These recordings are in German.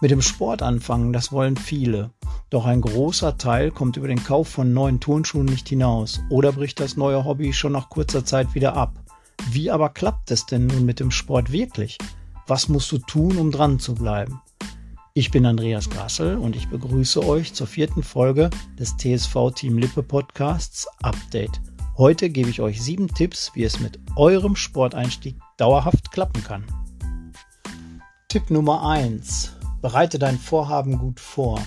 Mit dem Sport anfangen, das wollen viele. Doch ein großer Teil kommt über den Kauf von neuen Turnschuhen nicht hinaus oder bricht das neue Hobby schon nach kurzer Zeit wieder ab. Wie aber klappt es denn nun mit dem Sport wirklich? Was musst du tun, um dran zu bleiben? Ich bin Andreas Grassel und ich begrüße euch zur vierten Folge des TSV Team Lippe Podcasts Update. Heute gebe ich euch sieben Tipps, wie es mit eurem Sporteinstieg dauerhaft klappen kann. Tipp Nummer eins: Bereite dein Vorhaben gut vor.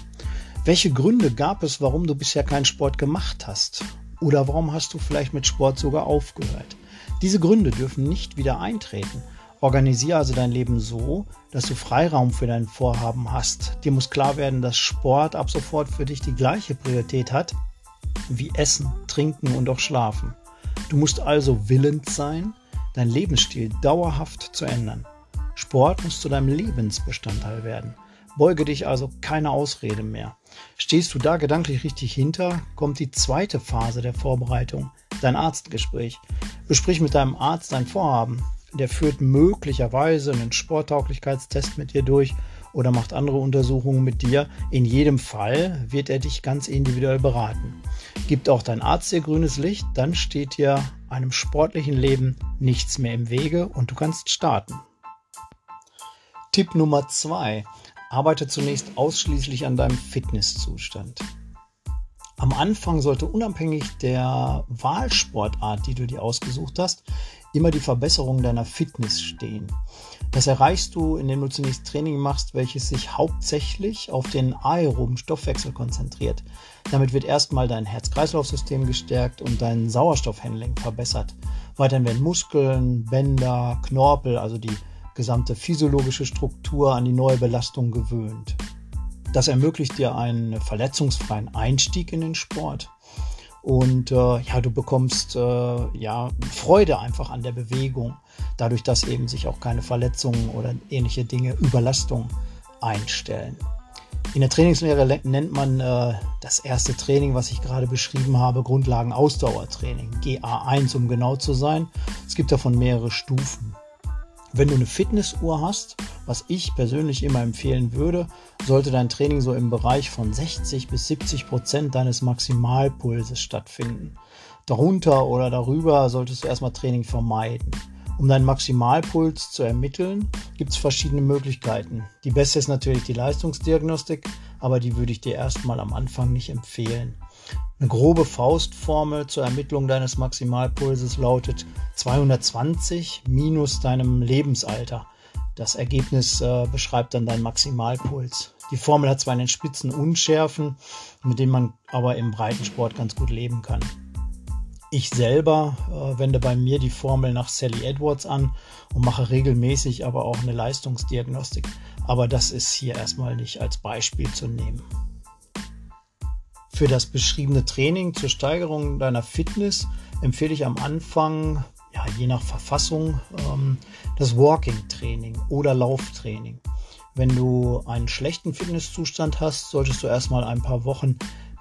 Welche Gründe gab es, warum du bisher keinen Sport gemacht hast? Oder warum hast du vielleicht mit Sport sogar aufgehört? Diese Gründe dürfen nicht wieder eintreten. Organisiere also dein Leben so, dass du Freiraum für dein Vorhaben hast. Dir muss klar werden, dass Sport ab sofort für dich die gleiche Priorität hat wie Essen, Trinken und auch Schlafen. Du musst also willens sein, deinen Lebensstil dauerhaft zu ändern. Sport muss zu deinem Lebensbestandteil werden. Beuge dich also keine Ausrede mehr. Stehst du da gedanklich richtig hinter, kommt die zweite Phase der Vorbereitung, dein Arztgespräch. Besprich mit deinem Arzt dein Vorhaben. Der führt möglicherweise einen Sporttauglichkeitstest mit dir durch oder macht andere Untersuchungen mit dir. In jedem Fall wird er dich ganz individuell beraten. Gibt auch dein Arzt dir grünes Licht, dann steht dir einem sportlichen Leben nichts mehr im Wege und du kannst starten. Tipp Nummer zwei: Arbeite zunächst ausschließlich an deinem Fitnesszustand. Am Anfang sollte unabhängig der Wahlsportart, die du dir ausgesucht hast, immer die Verbesserung deiner Fitness stehen. Das erreichst du, indem du zunächst Training machst, welches sich hauptsächlich auf den aeroben Stoffwechsel konzentriert. Damit wird erstmal dein Herz-Kreislauf-System gestärkt und dein Sauerstoffhandling verbessert. Weiterhin werden Muskeln, Bänder, Knorpel, also die gesamte physiologische Struktur an die neue Belastung gewöhnt. Das ermöglicht dir einen verletzungsfreien Einstieg in den Sport. Und äh, ja, du bekommst äh, ja Freude einfach an der Bewegung, dadurch, dass eben sich auch keine Verletzungen oder ähnliche Dinge, Überlastung einstellen. In der Trainingslehre nennt man äh, das erste Training, was ich gerade beschrieben habe, Grundlagen-Ausdauertraining, GA1, um genau zu sein. Es gibt davon mehrere Stufen. Wenn du eine Fitnessuhr hast, was ich persönlich immer empfehlen würde, sollte dein Training so im Bereich von 60 bis 70 Prozent deines Maximalpulses stattfinden. Darunter oder darüber solltest du erstmal Training vermeiden. Um deinen Maximalpuls zu ermitteln, gibt es verschiedene Möglichkeiten. Die beste ist natürlich die Leistungsdiagnostik, aber die würde ich dir erstmal am Anfang nicht empfehlen. Eine grobe Faustformel zur Ermittlung deines Maximalpulses lautet 220 minus deinem Lebensalter. Das Ergebnis äh, beschreibt dann deinen Maximalpuls. Die Formel hat zwar einen Spitzen Unschärfen, mit denen man aber im Breitensport ganz gut leben kann. Ich selber äh, wende bei mir die Formel nach Sally Edwards an und mache regelmäßig aber auch eine Leistungsdiagnostik. Aber das ist hier erstmal nicht als Beispiel zu nehmen. Für das beschriebene Training zur Steigerung deiner Fitness empfehle ich am Anfang, ja, je nach Verfassung, ähm, das Walking-Training oder Lauftraining. Wenn du einen schlechten Fitnesszustand hast, solltest du erstmal ein paar Wochen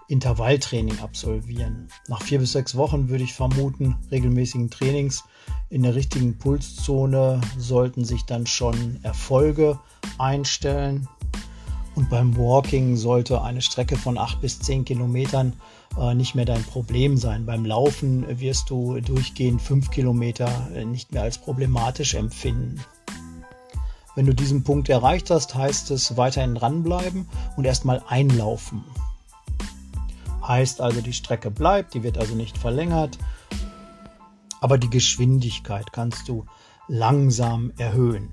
Intervalltraining absolvieren. Nach vier bis sechs Wochen würde ich vermuten, regelmäßigen Trainings in der richtigen Pulszone sollten sich dann schon Erfolge einstellen. Und beim Walking sollte eine Strecke von 8 bis 10 Kilometern äh, nicht mehr dein Problem sein. Beim Laufen wirst du durchgehend 5 Kilometer äh, nicht mehr als problematisch empfinden. Wenn du diesen Punkt erreicht hast, heißt es weiterhin dranbleiben und erstmal einlaufen. Heißt also, die Strecke bleibt, die wird also nicht verlängert, aber die Geschwindigkeit kannst du langsam erhöhen.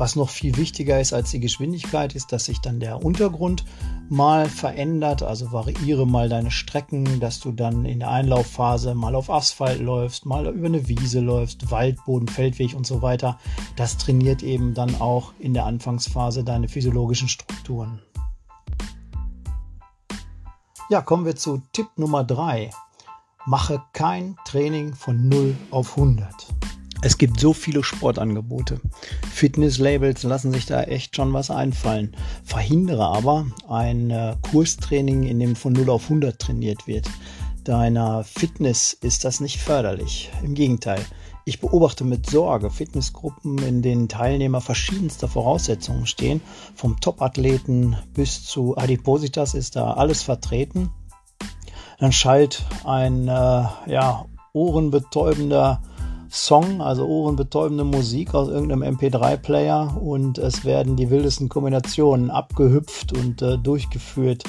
Was noch viel wichtiger ist als die Geschwindigkeit, ist, dass sich dann der Untergrund mal verändert. Also variiere mal deine Strecken, dass du dann in der Einlaufphase mal auf Asphalt läufst, mal über eine Wiese läufst, Waldboden, Feldweg und so weiter. Das trainiert eben dann auch in der Anfangsphase deine physiologischen Strukturen. Ja, kommen wir zu Tipp Nummer 3. Mache kein Training von 0 auf 100. Es gibt so viele Sportangebote. Fitnesslabels lassen sich da echt schon was einfallen. Verhindere aber ein äh, Kurstraining, in dem von 0 auf 100 trainiert wird. Deiner Fitness ist das nicht förderlich. Im Gegenteil. Ich beobachte mit Sorge Fitnessgruppen, in denen Teilnehmer verschiedenster Voraussetzungen stehen. Vom Topathleten bis zu Adipositas ist da alles vertreten. Dann schallt ein äh, ja, ohrenbetäubender Song, also ohrenbetäubende Musik aus irgendeinem MP3-Player und es werden die wildesten Kombinationen abgehüpft und äh, durchgeführt.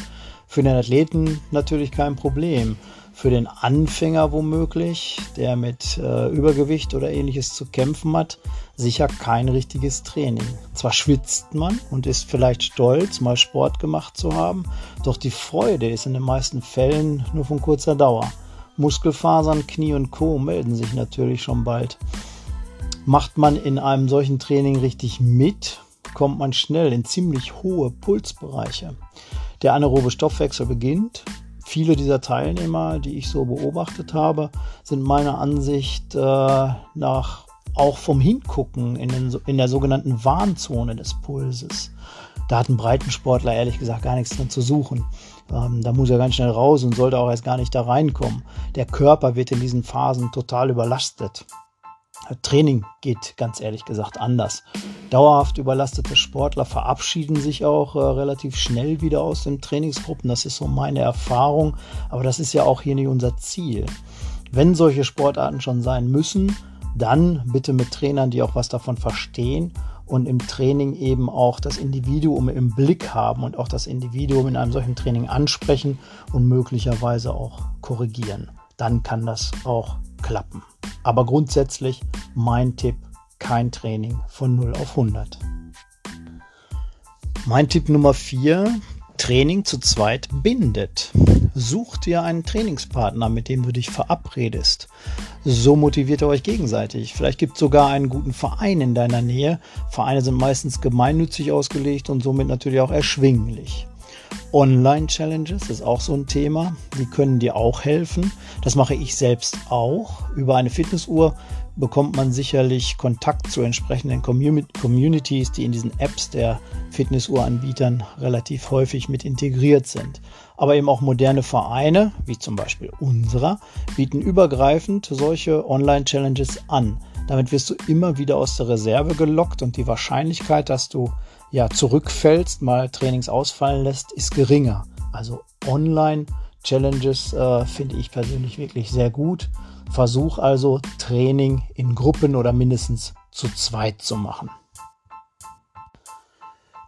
Für den Athleten natürlich kein Problem. Für den Anfänger womöglich, der mit äh, Übergewicht oder ähnliches zu kämpfen hat, sicher kein richtiges Training. Zwar schwitzt man und ist vielleicht stolz, mal Sport gemacht zu haben, doch die Freude ist in den meisten Fällen nur von kurzer Dauer. Muskelfasern, Knie und Co. melden sich natürlich schon bald. Macht man in einem solchen Training richtig mit, kommt man schnell in ziemlich hohe Pulsbereiche. Der anaerobe Stoffwechsel beginnt. Viele dieser Teilnehmer, die ich so beobachtet habe, sind meiner Ansicht äh, nach auch vom Hingucken in, den, in der sogenannten Warnzone des Pulses. Da hat ein Breitensportler ehrlich gesagt gar nichts drin zu suchen. Ähm, da muss er ganz schnell raus und sollte auch erst gar nicht da reinkommen. Der Körper wird in diesen Phasen total überlastet. Training geht ganz ehrlich gesagt anders. Dauerhaft überlastete Sportler verabschieden sich auch äh, relativ schnell wieder aus den Trainingsgruppen. Das ist so meine Erfahrung. Aber das ist ja auch hier nicht unser Ziel. Wenn solche Sportarten schon sein müssen, dann bitte mit Trainern, die auch was davon verstehen und im Training eben auch das Individuum im Blick haben und auch das Individuum in einem solchen Training ansprechen und möglicherweise auch korrigieren. Dann kann das auch klappen. Aber grundsätzlich mein Tipp, kein Training von 0 auf 100. Mein Tipp Nummer 4, Training zu zweit bindet. Such dir einen Trainingspartner, mit dem du dich verabredest. So motiviert ihr euch gegenseitig. Vielleicht gibt es sogar einen guten Verein in deiner Nähe. Vereine sind meistens gemeinnützig ausgelegt und somit natürlich auch erschwinglich. Online-Challenges ist auch so ein Thema. Die können dir auch helfen. Das mache ich selbst auch. Über eine Fitnessuhr bekommt man sicherlich Kontakt zu entsprechenden Communities, die in diesen Apps der Fitnessuhranbietern relativ häufig mit integriert sind. Aber eben auch moderne Vereine, wie zum Beispiel unserer, bieten übergreifend solche Online-Challenges an. Damit wirst du immer wieder aus der Reserve gelockt und die Wahrscheinlichkeit, dass du ja, zurückfällst, mal Trainings ausfallen lässt, ist geringer. Also Online-Challenges äh, finde ich persönlich wirklich sehr gut. Versuch also Training in Gruppen oder mindestens zu zweit zu machen.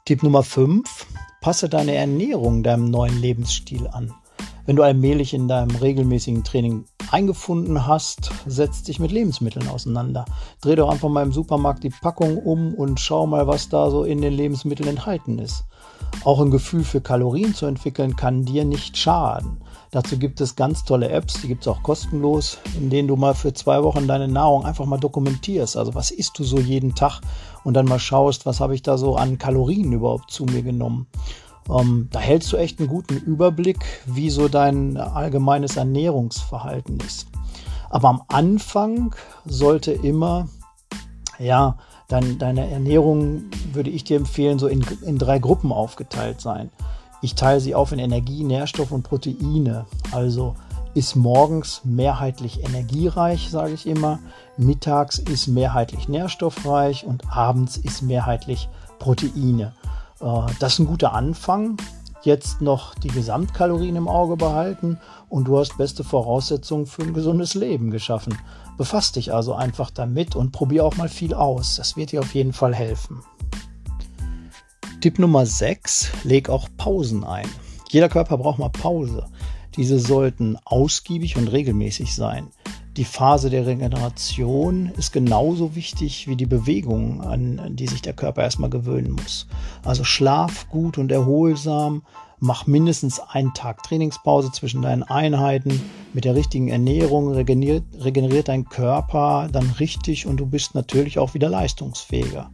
Tipp Nummer 5. Passe deine Ernährung deinem neuen Lebensstil an. Wenn du allmählich in deinem regelmäßigen Training eingefunden hast, setz dich mit Lebensmitteln auseinander. Dreh doch einfach mal im Supermarkt die Packung um und schau mal, was da so in den Lebensmitteln enthalten ist. Auch ein Gefühl für Kalorien zu entwickeln kann dir nicht schaden. Dazu gibt es ganz tolle Apps, die gibt es auch kostenlos, in denen du mal für zwei Wochen deine Nahrung einfach mal dokumentierst. Also was isst du so jeden Tag und dann mal schaust, was habe ich da so an Kalorien überhaupt zu mir genommen. Ähm, da hältst du echt einen guten Überblick, wie so dein allgemeines Ernährungsverhalten ist. Aber am Anfang sollte immer, ja, dein, deine Ernährung, würde ich dir empfehlen, so in, in drei Gruppen aufgeteilt sein. Ich teile sie auf in Energie, Nährstoff und Proteine. Also ist morgens mehrheitlich energiereich, sage ich immer. Mittags ist mehrheitlich nährstoffreich und abends ist mehrheitlich Proteine. Äh, das ist ein guter Anfang. Jetzt noch die Gesamtkalorien im Auge behalten und du hast beste Voraussetzungen für ein gesundes Leben geschaffen. Befass dich also einfach damit und probier auch mal viel aus. Das wird dir auf jeden Fall helfen. Tipp Nummer 6, leg auch Pausen ein. Jeder Körper braucht mal Pause. Diese sollten ausgiebig und regelmäßig sein. Die Phase der Regeneration ist genauso wichtig wie die Bewegung, an die sich der Körper erstmal gewöhnen muss. Also schlaf gut und erholsam, mach mindestens einen Tag Trainingspause zwischen deinen Einheiten. Mit der richtigen Ernährung regeneriert, regeneriert dein Körper dann richtig und du bist natürlich auch wieder leistungsfähiger.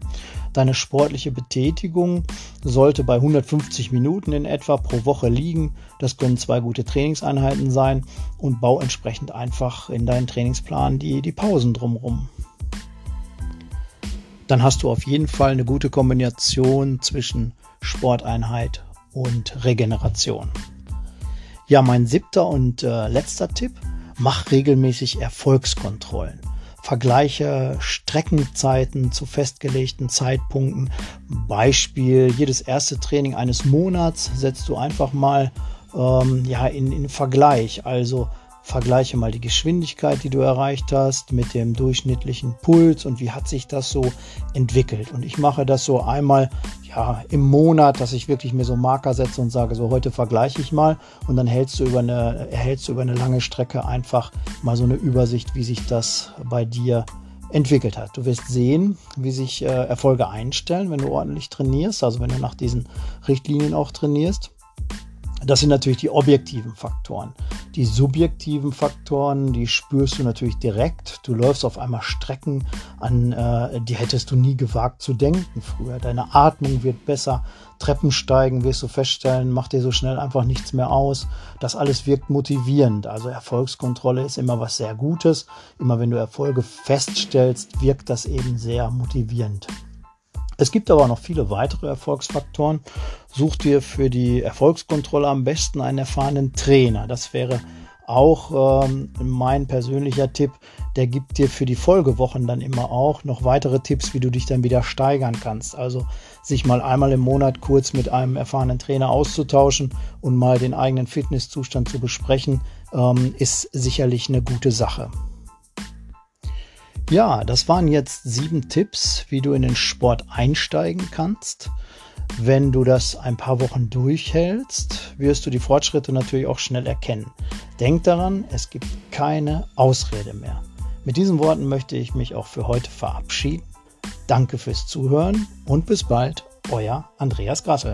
Deine sportliche Betätigung sollte bei 150 Minuten in etwa pro Woche liegen. Das können zwei gute Trainingseinheiten sein und bau entsprechend einfach in deinen Trainingsplan die, die Pausen drumherum. Dann hast du auf jeden Fall eine gute Kombination zwischen Sporteinheit und Regeneration. Ja, mein siebter und äh, letzter Tipp, mach regelmäßig Erfolgskontrollen. Vergleiche Streckenzeiten zu festgelegten Zeitpunkten. Beispiel, jedes erste Training eines Monats setzt du einfach mal ähm, ja, in, in Vergleich. Also vergleiche mal die Geschwindigkeit, die du erreicht hast, mit dem durchschnittlichen Puls und wie hat sich das so entwickelt. Und ich mache das so einmal ja, im Monat, dass ich wirklich mir so Marker setze und sage, so heute vergleiche ich mal und dann hältst du über eine, erhältst du über eine lange Strecke einfach mal so eine Übersicht, wie sich das bei dir entwickelt hat. Du wirst sehen, wie sich äh, Erfolge einstellen, wenn du ordentlich trainierst, also wenn du nach diesen Richtlinien auch trainierst. Das sind natürlich die objektiven Faktoren. Die subjektiven Faktoren, die spürst du natürlich direkt. Du läufst auf einmal Strecken an, äh, die hättest du nie gewagt zu denken früher. Deine Atmung wird besser. Treppensteigen wirst du feststellen, macht dir so schnell einfach nichts mehr aus. Das alles wirkt motivierend. Also Erfolgskontrolle ist immer was sehr Gutes. Immer wenn du Erfolge feststellst, wirkt das eben sehr motivierend. Es gibt aber noch viele weitere Erfolgsfaktoren. Such dir für die Erfolgskontrolle am besten einen erfahrenen Trainer. Das wäre auch ähm, mein persönlicher Tipp. Der gibt dir für die Folgewochen dann immer auch noch weitere Tipps, wie du dich dann wieder steigern kannst. Also sich mal einmal im Monat kurz mit einem erfahrenen Trainer auszutauschen und mal den eigenen Fitnesszustand zu besprechen, ähm, ist sicherlich eine gute Sache. Ja, das waren jetzt sieben Tipps, wie du in den Sport einsteigen kannst. Wenn du das ein paar Wochen durchhältst, wirst du die Fortschritte natürlich auch schnell erkennen. Denk daran, es gibt keine Ausrede mehr. Mit diesen Worten möchte ich mich auch für heute verabschieden. Danke fürs Zuhören und bis bald, euer Andreas Grasse.